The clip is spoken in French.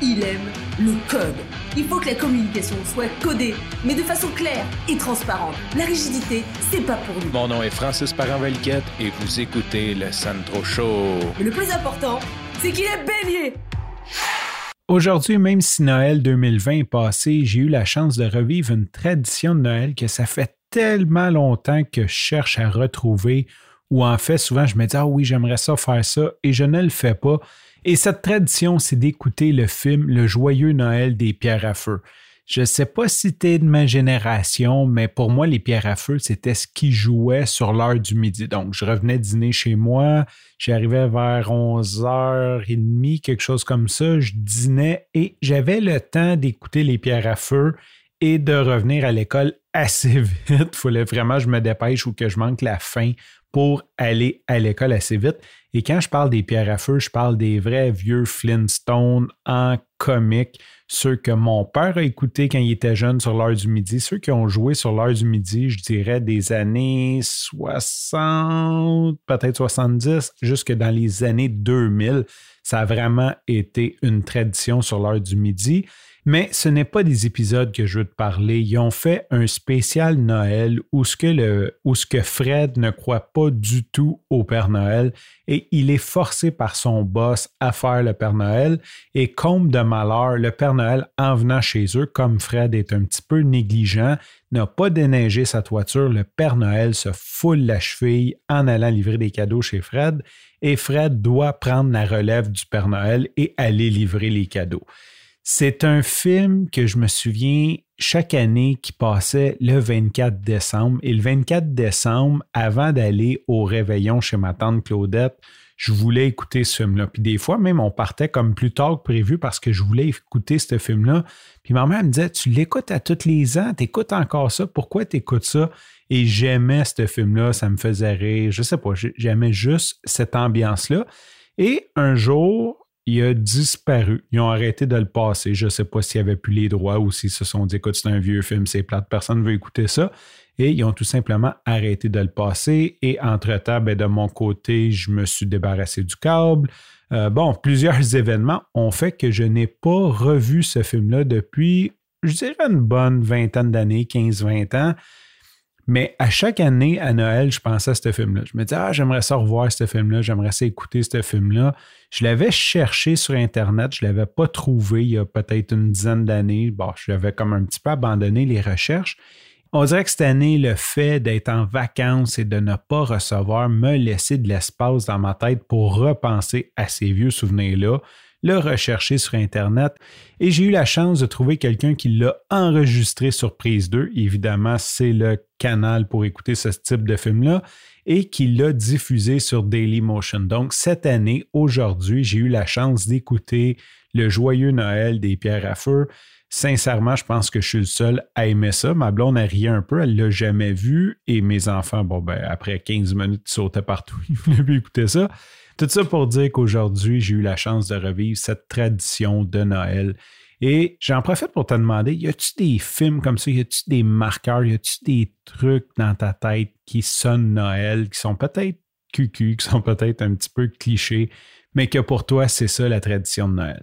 le code. Il faut que la communication soit codée, mais de façon claire et transparente. La rigidité, c'est pas pour nous. Mon nom est Francis parent et vous écoutez le Sandro Show. Mais le plus important, c'est qu'il est bélier. Aujourd'hui, même si Noël 2020 est passé, j'ai eu la chance de revivre une tradition de Noël que ça fait tellement longtemps que je cherche à retrouver, ou en fait, souvent, je me dis, ah oui, j'aimerais ça faire ça, et je ne le fais pas. Et cette tradition, c'est d'écouter le film Le joyeux Noël des pierres à feu. Je ne sais pas si tu es de ma génération, mais pour moi, les pierres à feu, c'était ce qui jouait sur l'heure du midi. Donc, je revenais dîner chez moi, j'arrivais vers 11h30, quelque chose comme ça, je dînais et j'avais le temps d'écouter les pierres à feu et de revenir à l'école assez vite. Il fallait vraiment que je me dépêche ou que je manque la fin pour aller à l'école assez vite. Et quand je parle des pierres à feu, je parle des vrais vieux Flintstones en comique, ceux que mon père a écoutés quand il était jeune sur l'heure du midi, ceux qui ont joué sur l'heure du midi, je dirais des années 60, peut-être 70, jusque dans les années 2000. Ça a vraiment été une tradition sur l'heure du midi. Mais ce n'est pas des épisodes que je veux te parler. Ils ont fait un spécial Noël où ce que, Fred ne croit pas du tout au Père Noël et il est forcé par son boss à faire le Père Noël. Et comme de malheur, le Père Noël, en venant chez eux, comme Fred est un petit peu négligent, n'a pas déneigé sa toiture, le Père Noël se foule la cheville en allant livrer des cadeaux chez Fred et Fred doit prendre la relève du Père Noël et aller livrer les cadeaux. C'est un film que je me souviens chaque année qui passait le 24 décembre. Et le 24 décembre, avant d'aller au réveillon chez ma tante Claudette, je voulais écouter ce film-là. Puis des fois, même, on partait comme plus tard que prévu parce que je voulais écouter ce film-là. Puis ma mère me disait, tu l'écoutes à tous les ans, tu écoutes encore ça, pourquoi tu écoutes ça? Et j'aimais ce film-là, ça me faisait rire, je sais pas, j'aimais juste cette ambiance-là. Et un jour, il a disparu. Ils ont arrêté de le passer. Je ne sais pas s'il avait plus les droits ou s'ils se sont dit écoute, c'est un vieux film, c'est plate, personne ne veut écouter ça. Et ils ont tout simplement arrêté de le passer. Et entre-temps, ben, de mon côté, je me suis débarrassé du câble. Euh, bon, plusieurs événements ont fait que je n'ai pas revu ce film-là depuis, je dirais, une bonne vingtaine d'années, 15-20 ans. Mais à chaque année, à Noël, je pensais à ce film-là. Je me disais, ah, j'aimerais ça revoir ce film-là, j'aimerais ça écouter ce film-là. Je l'avais cherché sur Internet, je ne l'avais pas trouvé il y a peut-être une dizaine d'années. Bon, je l'avais comme un petit peu abandonné les recherches. On dirait que cette année, le fait d'être en vacances et de ne pas recevoir me laissait de l'espace dans ma tête pour repenser à ces vieux souvenirs-là le rechercher sur Internet et j'ai eu la chance de trouver quelqu'un qui l'a enregistré sur Prise 2. Évidemment, c'est le canal pour écouter ce type de film-là et qui l'a diffusé sur Dailymotion. Donc, cette année, aujourd'hui, j'ai eu la chance d'écouter Le Joyeux Noël des Pierres à Feu. Sincèrement, je pense que je suis le seul à aimer ça. Ma blonde a ri un peu, elle ne l'a jamais vu. Et mes enfants, bon, ben, après 15 minutes, ils sautaient partout. Ils voulaient plus écouter ça. Tout ça pour dire qu'aujourd'hui, j'ai eu la chance de revivre cette tradition de Noël. Et j'en profite pour te demander, y a-tu des films comme ça, y a-tu des marqueurs, y a-tu des trucs dans ta tête qui sonnent Noël, qui sont peut-être cucu, qui sont peut-être un petit peu clichés, mais que pour toi, c'est ça la tradition de Noël?